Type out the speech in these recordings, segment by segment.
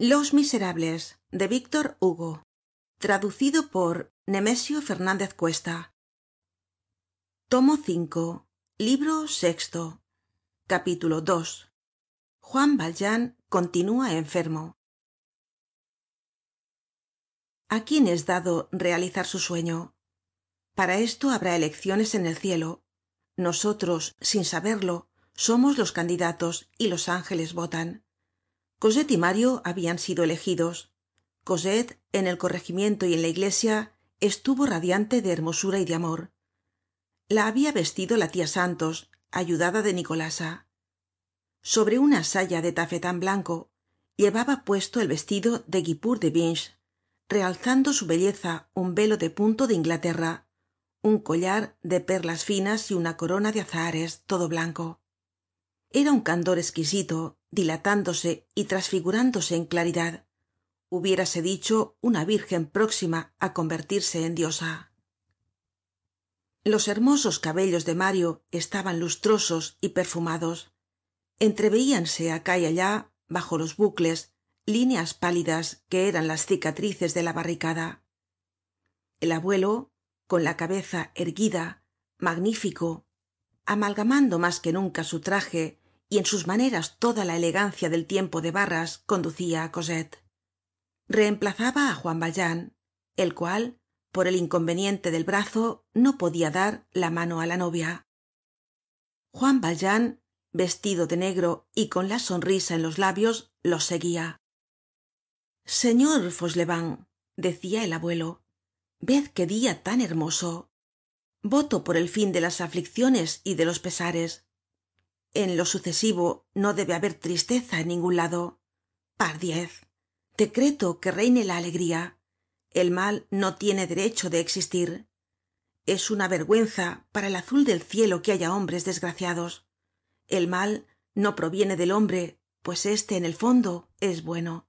los miserables de víctor hugo. Traducido por nemesio fernandez cuesta. Tomo v libro sexto. Capítulo ii juan valjean continúa enfermo. A quién es dado realizar su sueño para esto habrá elecciones en el cielo. Nosotros sin saberlo somos los candidatos y los ángeles votan cosette y mario habian sido elegidos. Cosette en el corregimiento y en la iglesia estuvo radiante de hermosura y de amor. La habia vestido la tia santos ayudada de nicolasa. Sobre una saya de tafetan blanco llevaba puesto el vestido de guipure de binch realzando su belleza un velo de punto de inglaterra un collar de perlas finas y una corona de azahares todo blanco era un candor esquisito dilatándose y trasfigurándose en claridad. Hubiérase dicho una virgen próxima á convertirse en diosa. Los hermosos cabellos de mario estaban lustrosos y perfumados. Entreveíanse acá y allá bajo los bucles líneas pálidas que eran las cicatrices de la barricada. El abuelo con la cabeza erguida magnífico amalgamando más que nunca su traje y en sus maneras toda la elegancia del tiempo de barras conducia á cosette. Reemplazaba á juan valjean el cual por el inconveniente del brazo no podia dar la mano á la novia. Juan valjean vestido de negro y con la sonrisa en los labios los seguia señor fauchelevent decia el abuelo ved qué dia tan hermoso voto por el fin de las aflicciones y de los pesares. En lo sucesivo no debe haber tristeza en ningun lado. Pardiez decreto que reine la alegría. El mal no tiene derecho de existir. Es una vergüenza para el azul del cielo que haya hombres desgraciados. El mal no proviene del hombre pues éste en el fondo es bueno.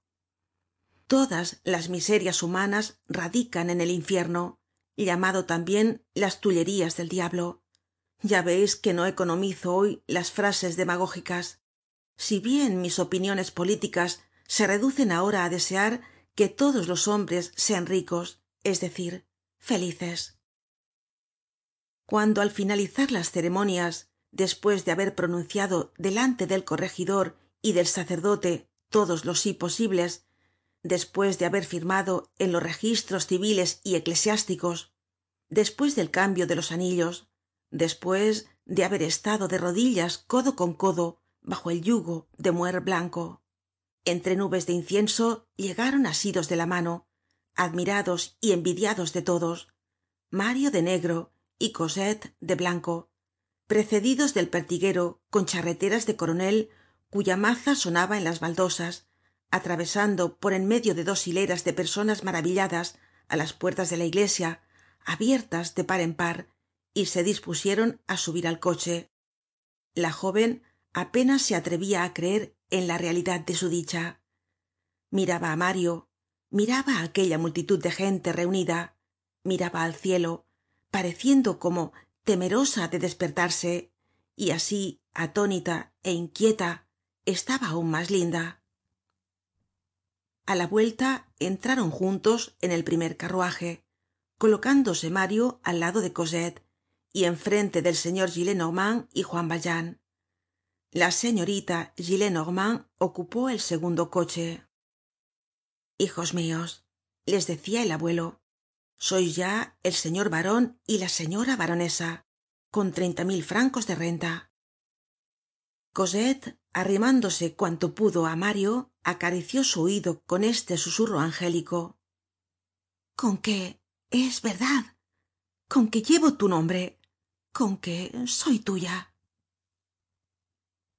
Todas las miserias humanas radican en el infierno llamado tambien las tullerías del diablo. Ya veis que no economizo hoy las frases demagógicas. Si bien mis opiniones políticas se reducen ahora á desear que todos los hombres sean ricos es decir felices. Cuando al finalizar las ceremonias despues de haber pronunciado delante del corregidor y del sacerdote todos los sí posibles despues de haber firmado en los registros civiles y eclesiásticos despues del cambio de los anillos despues de haber estado de rodillas codo con codo bajo el yugo de muer blanco. Entre nubes de incienso llegaron asidos de la mano admirados y envidiados de todos mario de negro y cosette de blanco precedidos del pertiguero con charreteras de coronel cuya maza sonaba en las baldosas atravesando por en medio de dos hileras de personas maravilladas á las puertas de la iglesia abiertas de par en par y se dispusieron á subir al coche. La joven apenas se atrevia á creer en la realidad de su dicha. Miraba á mario miraba á aquella multitud de gente reunida miraba al cielo pareciendo como temerosa de despertarse y así atónita é inquieta estaba aun mas linda. A la vuelta entraron juntos en el primer carruaje colocándose mario al lado de cosette y en frente del señor gillenormand y juan valjean. La señorita gillenormand ocupó el segundo coche. Hijos mios les decia el abuelo sois ya el señor baron y la señora baronesa con treinta mil francos de renta cosette arrimándose cuanto pudo á mario acarició su oido con este susurro angélico. Con que es verdad. Con que llevo tu nombre con que soy tuya.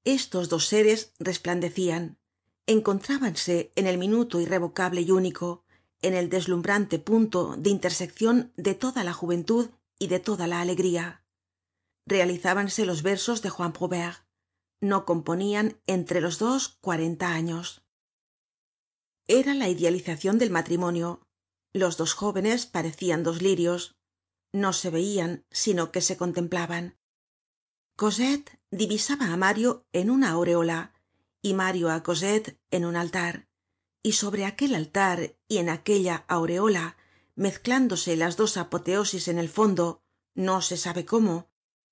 Estos dos seres resplandecian encontrábanse en el minuto irrevocable y único en el deslumbrante punto de interseccion de toda la juventud y de toda la alegría. Realizábanse los versos de juan prouvaire no componian entre los dos cuarenta años. Era la idealizacion del matrimonio los dos jóvenes parecian dos lirios. No se veian sino que se contemplaban. Cosette divisaba á mario en una aureola y mario á cosette en un altar. Y sobre aquel altar y en aquella aureola mezclándose las dos apoteosis en el fondo no se sabe cómo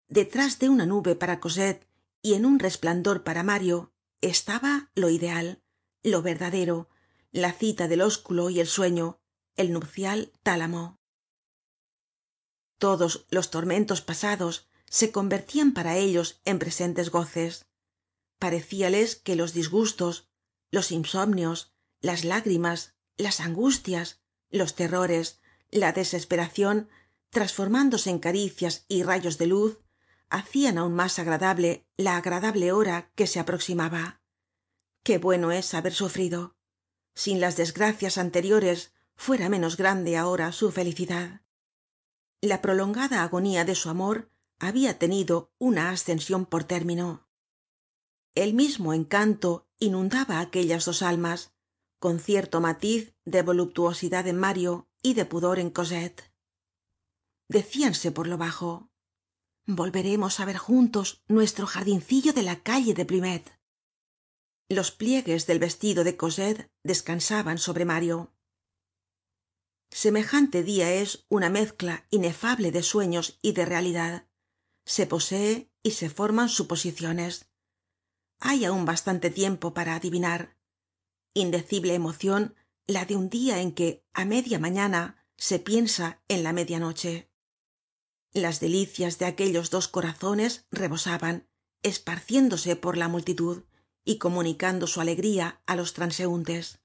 detrás de una nube para cosette y en un resplandor para mario estaba lo ideal lo verdadero la cita del ósculo y el sueño el nupcial tálamo. Todos los tormentos pasados se convertían para ellos en presentes goces. Parecíales que los disgustos los insomnios las lágrimas las angustias los terrores la desesperación transformándose en caricias y rayos de luz hacían aún más agradable la agradable hora que se aproximaba. Qué bueno es haber sufrido. Sin las desgracias anteriores fuera menos grande ahora su felicidad. La prolongada agonía de su amor había tenido una ascensión por término. El mismo encanto inundaba aquellas dos almas con cierto matiz de voluptuosidad en mario y de pudor en cosette. Decíanse por lo bajo volveremos á ver juntos nuestro jardincillo de la calle de plumet los pliegues del vestido de cosette descansaban sobre mario semejante dia es una mezcla inefable de sueños y de realidad. Se posee y se forman suposiciones. Hay aun bastante tiempo para adivinar. Indecible emocion la de un dia en que á media mañana se piensa en la media noche las delicias de aquellos dos corazones rebosaban esparciéndose por la multitud y comunicando su alegría á los transeuntes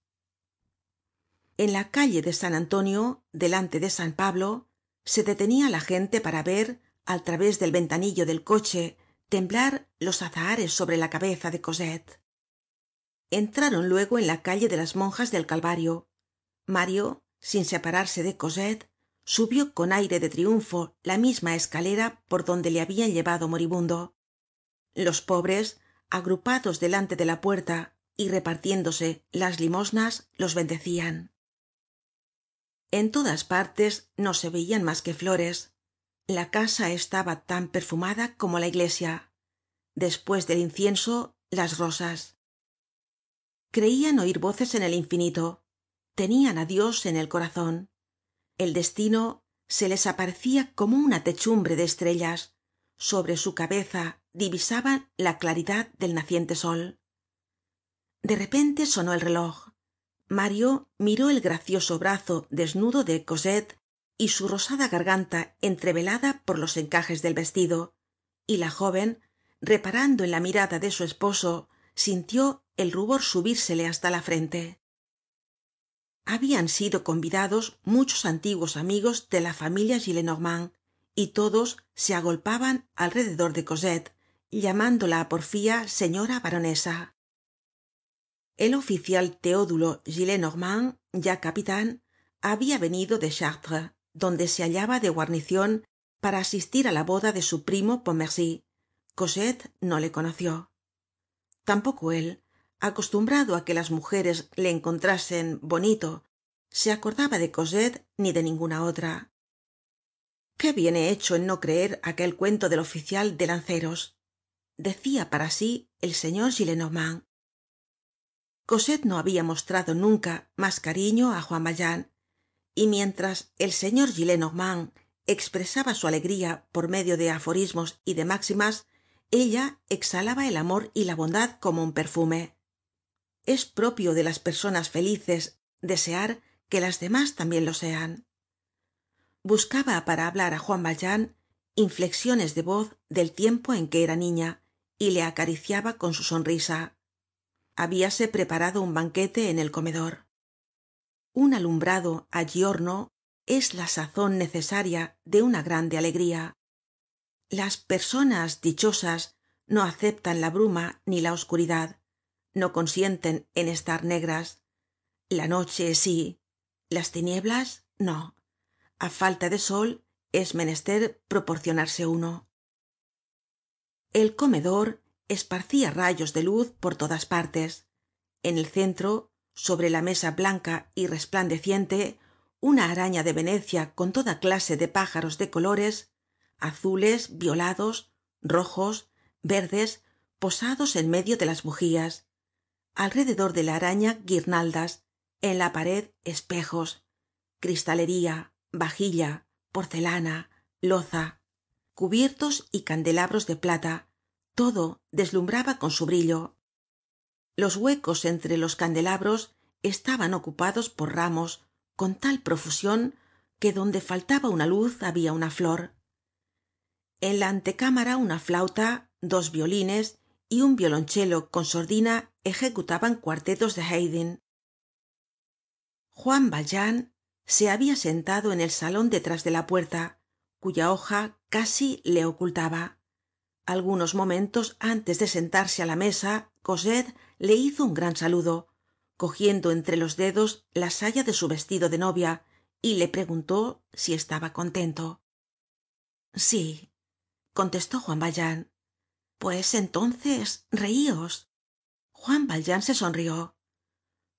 en la calle de san antonio delante de san pablo se detenia la gente para ver al través del ventanillo del coche temblar los azahares sobre la cabeza de cosette. Entraron luego en la calle de las monjas del calvario. Mario sin separarse de cosette subió con aire de triunfo la misma escalera por donde le habian llevado moribundo. Los pobres agrupados delante de la puerta y repartiéndose las limosnas los bendecian en todas partes no se veian mas que flores. La casa estaba tan perfumada como la iglesia. Despues del incienso las rosas. Creian oir voces en el infinito. Tenian á dios en el corazon el destino se les aparecia como una techumbre de estrellas. Sobre su cabeza divisaban la claridad del naciente sol. De repente sonó el reloj mario miró el gracioso brazo desnudo de cosette y su rosada garganta entrevelada por los encajes del vestido y la joven reparando en la mirada de su esposo sintió el rubor subírsele hasta la frente. Habian sido convidados muchos antiguos amigos de la familia gillenormand y todos se agolpaban alrededor de cosette llamándola á porfía señora baronesa el oficial teodulo gillenormand ya capitan habia venido de chartres donde se hallaba de guarnicion para asistir á la boda de su primo pontmercy. Cosette no le conoció. Tampoco él acostumbrado á que las mujeres le encontrasen bonito se acordaba de cosette ni de ninguna otra. Qué bien he hecho en no creer aquel cuento del oficial de lanceros decia para sí el señor cosette no habia mostrado nunca mas cariño á juan valjean y mientras el señor gillenormand expresaba su alegría por medio de aforismos y de máximas ella exhalaba el amor y la bondad como un perfume. Es propio de las personas felices desear que las demás también lo sean. Buscaba para hablar á juan valjean inflexiones de voz del tiempo en que era niña y le acariciaba con su sonrisa habíase preparado un banquete en el comedor. Un alumbrado allí es la sazon necesaria de una grande alegría. Las personas dichosas no aceptan la bruma ni la oscuridad no consienten en estar negras. La noche sí las tinieblas no. A falta de sol es menester proporcionarse uno. El comedor esparcia rayos de luz por todas partes. En el centro sobre la mesa blanca y resplandeciente una araña de venecia con toda clase de pájaros de colores azules violados rojos verdes posados en medio de las bugías alrededor de la araña guirnaldas en la pared espejos cristalería vajilla porcelana loza cubiertos y candelabros de plata todo deslumbraba con su brillo. Los huecos entre los candelabros estaban ocupados por ramos con tal profusión que donde faltaba una luz había una flor. En la antecámara una flauta dos violines y un violonchelo con sordina ejecutaban cuartetos de haydn. Juan valjean se había sentado en el salón detrás de la puerta cuya hoja casi le ocultaba algunos momentos antes de sentarse á la mesa cosette le hizo un gran saludo cogiendo entre los dedos la saya de su vestido de novia y le preguntó si estaba contento. Sí contestó juan valjean. Pues entonces reíos. Juan valjean se sonrió.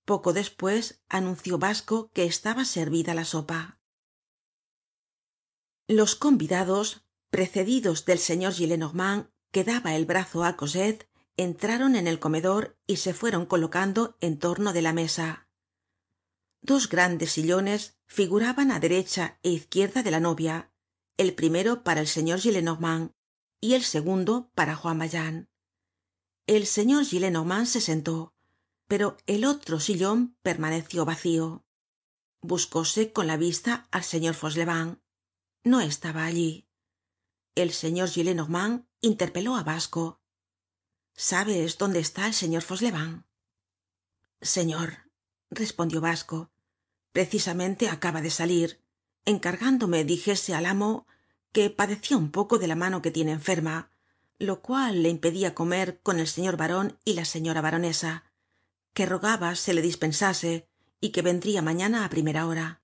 Poco después anunció basco que estaba servida la sopa. Los convidados precedidos del señor gillenormand que daba el brazo á cosette entraron en el comedor y se fueron colocando en torno de la mesa. Dos grandes sillones figuraban á derecha é izquierda de la novia el primero para el señor gillenormand y el segundo para juan valjean. El señor gillenormand se sentó pero el otro sillon permaneció vacío. Buscóse con la vista al señor fauchelevent. No estaba allí el señor gillenormand interpeló á basco sabes dónde está el señor fauchelevent señor respondió basco precisamente acaba de salir encargándome dijese al amo que padecia un poco de la mano que tiene enferma lo cual le impedia comer con el señor baron y la señora baronesa que rogaba se le dispensase y que vendria mañana á primera hora.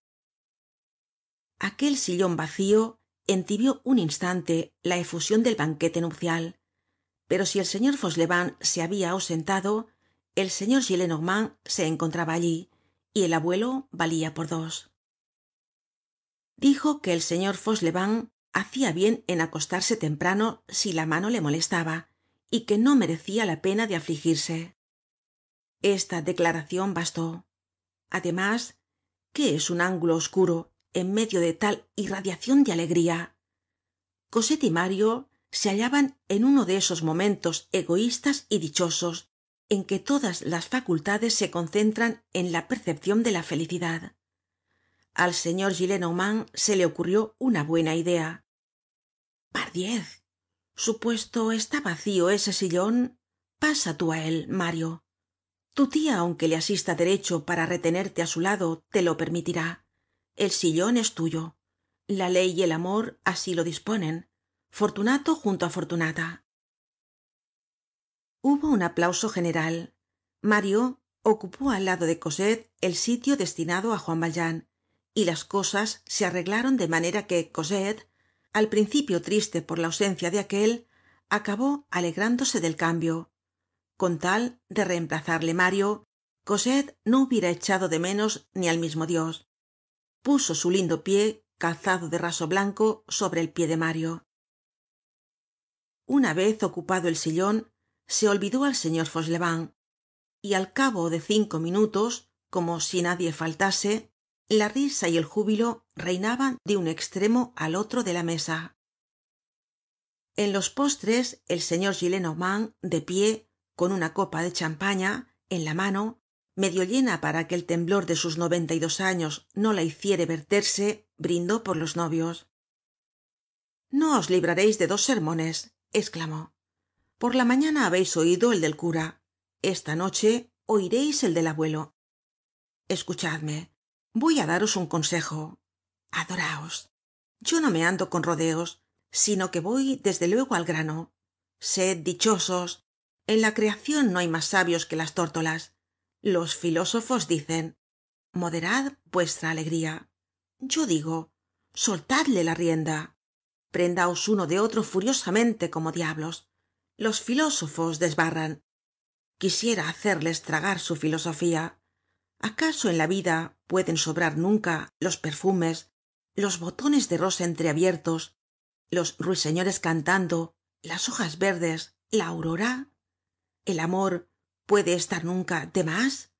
Aquel sillon vacío entibió un instante la efusion del banquete nupcial. Pero si el señor fauchelevent se habia ausentado el señor gillenormand se encontraba allí y el abuelo valia por dos. Dijo que el señor fauchelevent hacia bien en acostarse temprano si la mano le molestaba y que no merecia la pena de afligirse. Esta declaracion bastó. Además qué es un ángulo oscuro en medio de tal irradiacion de alegría. Cosette y mario se hallaban en uno de esos momentos egoístas y dichosos en que todas las facultades se concentran en la percepcion de la felicidad. Al señor gillenormand se le ocurrió una buena idea. Pardiez supuesto está vacío ese sillon pasa tú á él mario. Tu tia aunque le asista derecho para retenerte á su lado te lo permitirá el sillon es tuyo. La ley y el amor así lo disponen. Fortunato junto á fortunata. Hubo un aplauso general. Mario ocupó al lado de cosette el sitio destinado á juan valjean y las cosas se arreglaron de manera que cosette al principio triste por la ausencia de aquel acabó alegrándose del cambio. Con tal de reemplazarle mario cosette no hubiera echado de menos ni al mismo dios puso su lindo pie calzado de raso blanco sobre el pie de mario. Una vez ocupado el sillon se olvidó al señor fauchelevent y al cabo de cinco minutos como si nadie faltase la risa y el júbilo reinaban de un extremo al otro de la mesa. En los postres el señor gillenormand de pie con una copa de champaña en la mano medio llena para que el temblor de sus noventa y dos años no la hiciere verterse brindó por los novios. No os librareis de dos sermones exclamó. Por la mañana habeis oido el del cura. Esta noche oireis el del abuelo. Escuchadme voy á daros un consejo. Adoraos. Yo no me ando con rodeos sino que voy desde luego al grano. Sed dichosos. En la creacion no hay mas sabios que las tórtolas los filósofos dicen moderad vuestra alegría yo digo soltadle la rienda. Prendaos uno de otro furiosamente como diablos los filósofos desbarran. Quisiera hacerles tragar su filosofía. Acaso en la vida pueden sobrar nunca los perfumes los botones de rosa entreabiertos los ruiseñores cantando las hojas verdes la aurora el amor puede estar nunca de más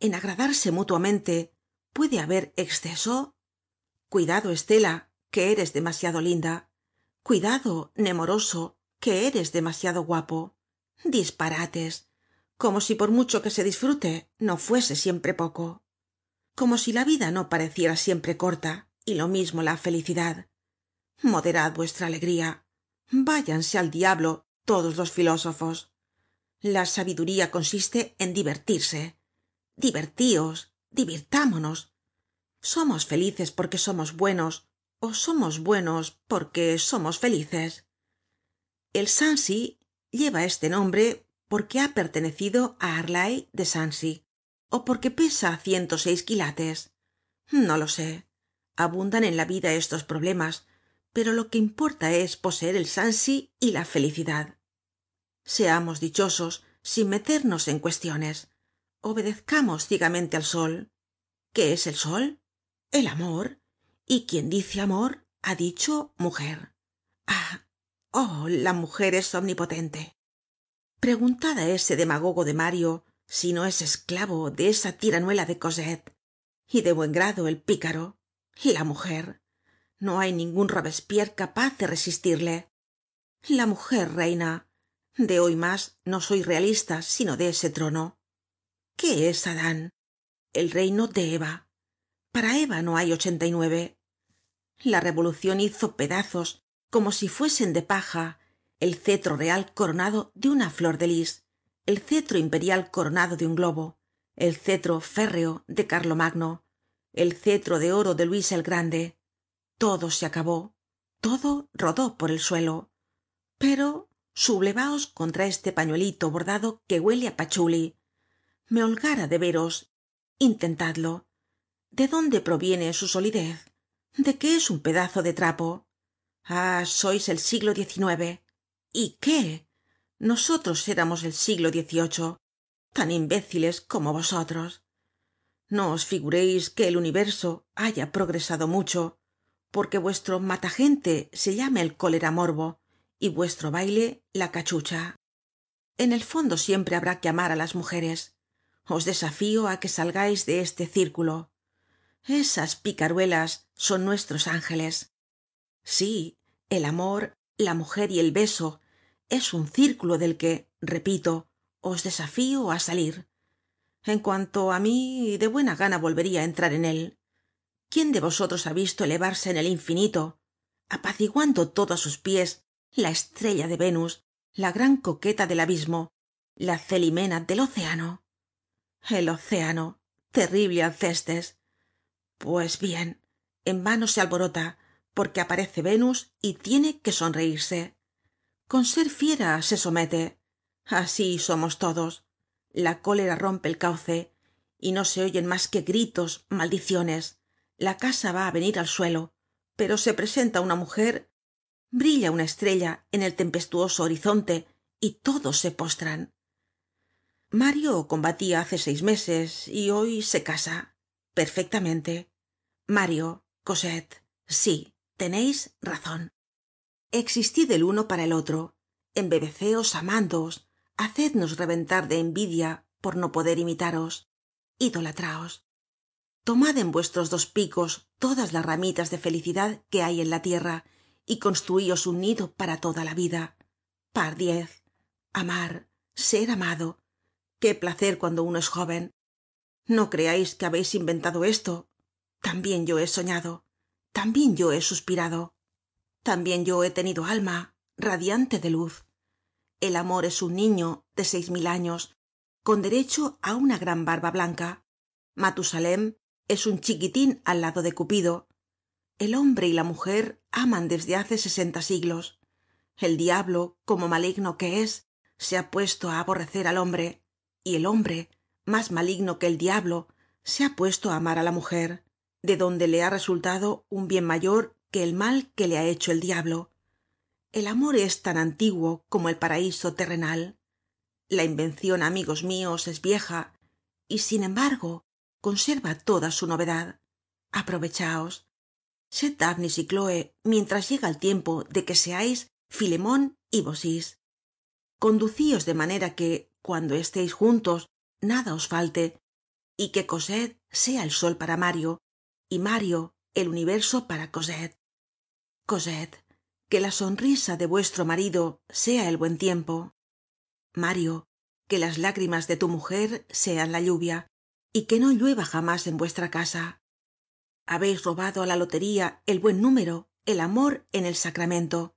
en agradarse mutuamente puede haber exceso cuidado estela que eres demasiado linda. Cuidado nemoroso que eres demasiado guapo. Disparates. Como si por mucho que se disfrute no fuese siempre poco. Como si la vida no pareciera siempre corta y lo mismo la felicidad. Moderad vuestra alegría. Váyanse al diablo todos los filósofos la sabiduría consiste en divertirse. Divertíos divirtámonos. Somos felices porque somos buenos ó somos buenos porque somos felices el sancy lleva este nombre porque ha pertenecido á arlay de sancy ó porque pesa ciento seis quilates. No lo sé. Abundan en la vida estos problemas pero lo que importa es poseer el sancy y la felicidad seamos dichosos sin meternos en cuestiones. Obedezcamos ciegamente al sol. Qué es el sol el amor. Y quien dice amor ha dicho mujer. Ah oh la mujer es omnipotente. Preguntad á ese demagogo de mario si no es esclavo de esa tiranuela de cosette. Y de buen grado el pícaro. La mujer. No hay ningun robespierre capaz de resistirle. La mujer reina de hoy más no soy realista sino de ese trono. Qué es adan el reino de eva. Para eva no hay ochenta y nueve. La revolucion hizo pedazos como si fuesen de paja. El cetro real coronado de una flor de lis. El cetro imperial coronado de un globo. El cetro férreo de carlomagno. El cetro de oro de luis el grande. Todo se acabó. Todo rodó por el suelo. Pero sublevaos contra este pañuelito bordado que huele á pachuli. Me holgara de veros. Intentadlo. De dónde proviene su solidez de qué es un pedazo de trapo ah sois el siglo xix y qué nosotros éramos el siglo xviii tan imbéciles como vosotros. No os figuréis que el universo haya progresado mucho porque vuestro matagente se llame el cólera morbo y vuestro baile la cachucha. En el fondo siempre habrá que amar á las mujeres. Os desafío á que salgais de este círculo. Esas picaruelas son nuestros ángeles. Sí el amor la mujer y el beso es un círculo del que repito os desafío á salir. En cuanto á mí de buena gana volvería á entrar en él. Quién de vosotros ha visto elevarse en el infinito apaciguando todo á sus pies la estrella de venus la gran coqueta del abismo la celimena del océano. El océano terrible alcestes pues bien en vano se alborota porque aparece venus y tiene que sonreirse con ser fiera se somete. Así somos todos. La cólera rompe el cauce y no se oyen más que gritos maldiciones. La casa va á venir al suelo pero se presenta una mujer brilla una estrella en el tempestuoso horizonte y todos se postran. Mario combatia hace seis meses y hoy se casa. Perfectamente. Mario cosette sí teneis razon existid el uno para el otro. Embebeceos amándoos. Hacednos reventar de envidia por no poder imitaros. Idolatraos. Tomad en vuestros dos picos todas las ramitas de felicidad que hay en la tierra y construíos un nido para toda la vida. Pardiez amar. Ser amado. Qué placer cuando uno es joven. No creáis que habéis inventado esto. También yo he soñado. También yo he suspirado. También yo he tenido alma radiante de luz. El amor es un niño de seis mil años con derecho á una gran barba blanca. Matusalem es un chiquitín al lado de cupido el hombre y la mujer aman desde hace sesenta siglos. El diablo como maligno que es se ha puesto á aborrecer al hombre y el hombre más maligno que el diablo se ha puesto á amar á la mujer de donde le ha resultado un bien mayor que el mal que le ha hecho el diablo. El amor es tan antiguo como el paraíso terrenal. La invencion amigos mios es vieja y sin embargo conserva toda su novedad. Aprovechaos y cloe mientras llega el tiempo de que seais filemon y baucis conducíos de manera que cuando estéis juntos nada os falte y que cosette sea el sol para mario y mario el universo para cosette. Cosette que la sonrisa de vuestro marido sea el buen tiempo. Mario que las lágrimas de tu mujer sean la lluvia y que no llueva jamás en vuestra casa habeis robado á la lotería el buen número el amor en el sacramento.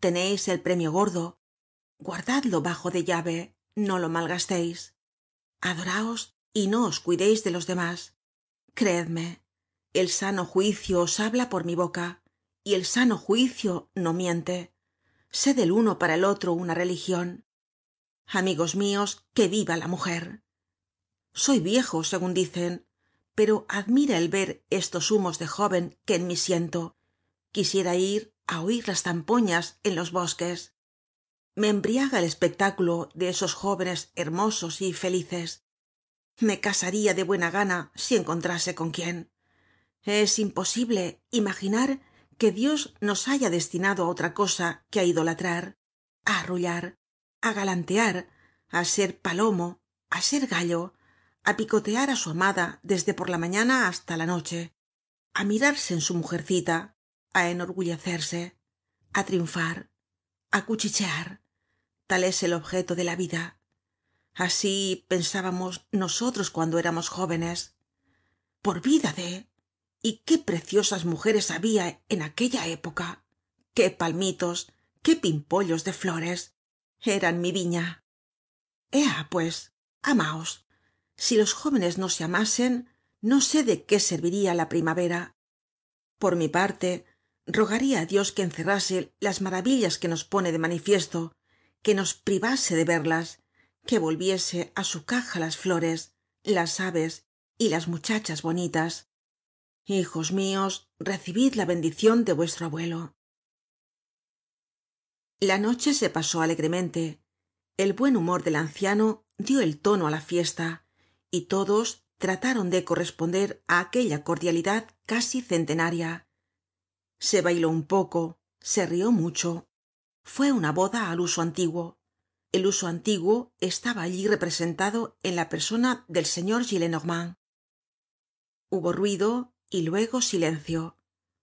Teneis el premio gordo. Guardadlo bajo de llave. No lo malgasteis adoraos y no os cuideis de los demás. Creedme el sano juicio os habla por mi boca y el sano juicio no miente. Sed el uno para el otro una religion amigos mios que viva la mujer. Soy viejo segun dicen pero admira el ver estos humos de joven que en mí siento. Quisiera ir á oir las zampoñas en los bosques. Me embriaga el espectáculo de esos jóvenes hermosos y felices. Me casaria de buena gana si encontrase con quién. Es imposible imaginar que dios nos haya destinado á otra cosa que á idolatrar á arrullar á galantear á ser palomo á ser gallo á picotear á su amada desde por la mañana hasta la noche á mirarse en su mujercita á enorgullecerse á triunfar á cuchichear. Tal es el objeto de la vida. Así pensábamos nosotros cuando éramos jóvenes. Por vida de y qué preciosas mujeres había en aquella época. Qué palmitos qué pimpollos de flores. Eran mi viña. Ea pues amaos si los jóvenes no se amasen no sé de qué serviria la primavera. Por mi parte rogaria á dios que encerrase las maravillas que nos pone de manifiesto que nos privase de verlas que volviese á su caja las flores las aves y las muchachas bonitas. Hijos mios recibid la bendicion de vuestro abuelo. La noche se pasó alegremente. El buen humor del anciano dio el tono á la fiesta y todos trataron de corresponder á aquella cordialidad casi centenaria. Se bailó un poco se rió mucho. Fue una boda al uso antiguo. El uso antiguo estaba allí representado en la persona del señor gillenormand. Hubo ruido y luego silencio.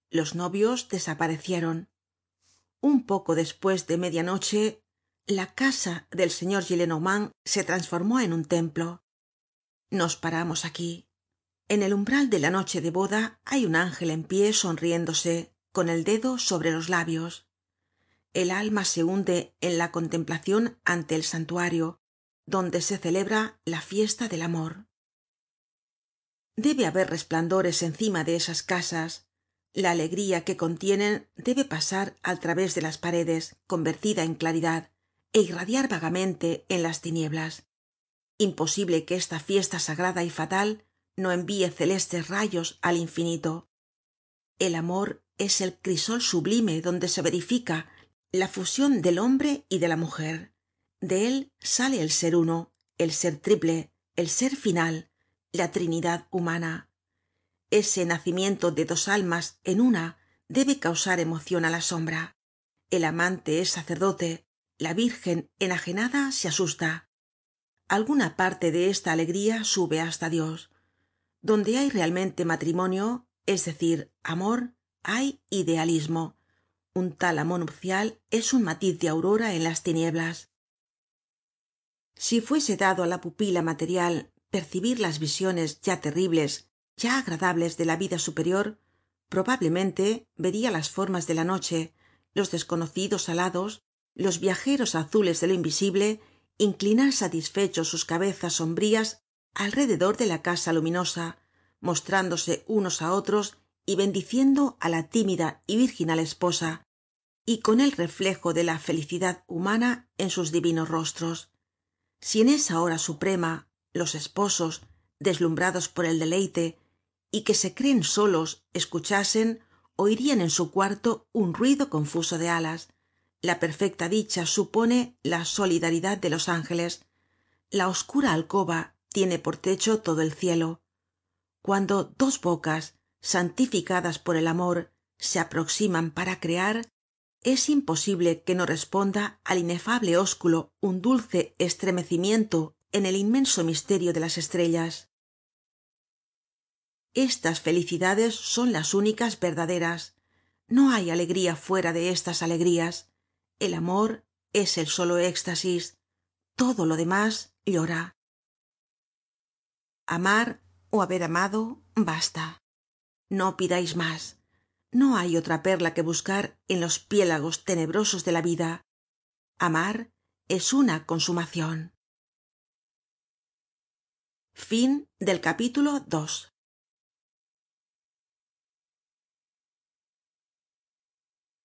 Los novios desaparecieron. Un poco despues de media noche la casa del señor gillenormand se transformó en un templo nos paramos aquí. En el umbral de la noche de boda hay un ángel en pie sonriéndose con el dedo sobre los labios. El alma se hunde en la contemplacion ante el santuario donde se celebra la fiesta del amor. Debe haber resplandores encima de esas casas. La alegría que contienen debe pasar al través de las paredes convertida en claridad é irradiar vagamente en las tinieblas imposible que esta fiesta sagrada y fatal no envíe celestes rayos al infinito. El amor es el crisol sublime donde se verifica la fusion del hombre y de la mujer. De él sale el ser uno el ser triple el ser final la trinidad humana. Ese nacimiento de dos almas en una debe causar emocion á la sombra. El amante es sacerdote la virgen enajenada se asusta alguna parte de esta alegría sube hasta dios. Donde hay realmente matrimonio es decir amor hay idealismo. Un tal amor nupcial es un matiz de aurora en las tinieblas. Si fuese dado á la pupila material percibir las visiones ya terribles ya agradables de la vida superior probablemente veria las formas de la noche los desconocidos alados los viajeros azules de lo invisible inclinar satisfechos sus cabezas sombrías alrededor de la casa luminosa mostrándose unos á otros y bendiciendo á la tímida y virginal esposa y con el reflejo de la felicidad humana en sus divinos rostros. Si en esa hora suprema los esposos deslumbrados por el deleite y que se creen solos escuchasen oirian en su cuarto un ruido confuso de alas la perfecta dicha supone la solidaridad de los ángeles. La oscura alcoba tiene por techo todo el cielo. Cuando dos bocas santificadas por el amor se aproximan para crear es imposible que no responda al inefable ósculo un dulce estremecimiento en el inmenso misterio de las estrellas. Estas felicidades son las únicas verdaderas. No hay alegría fuera de estas alegrías el amor es el solo éxtasis todo lo demás llora. Amar ó haber amado basta. No pidais mas no hay otra perla que buscar en los piélagos tenebrosos de la vida. Amar es una consumacion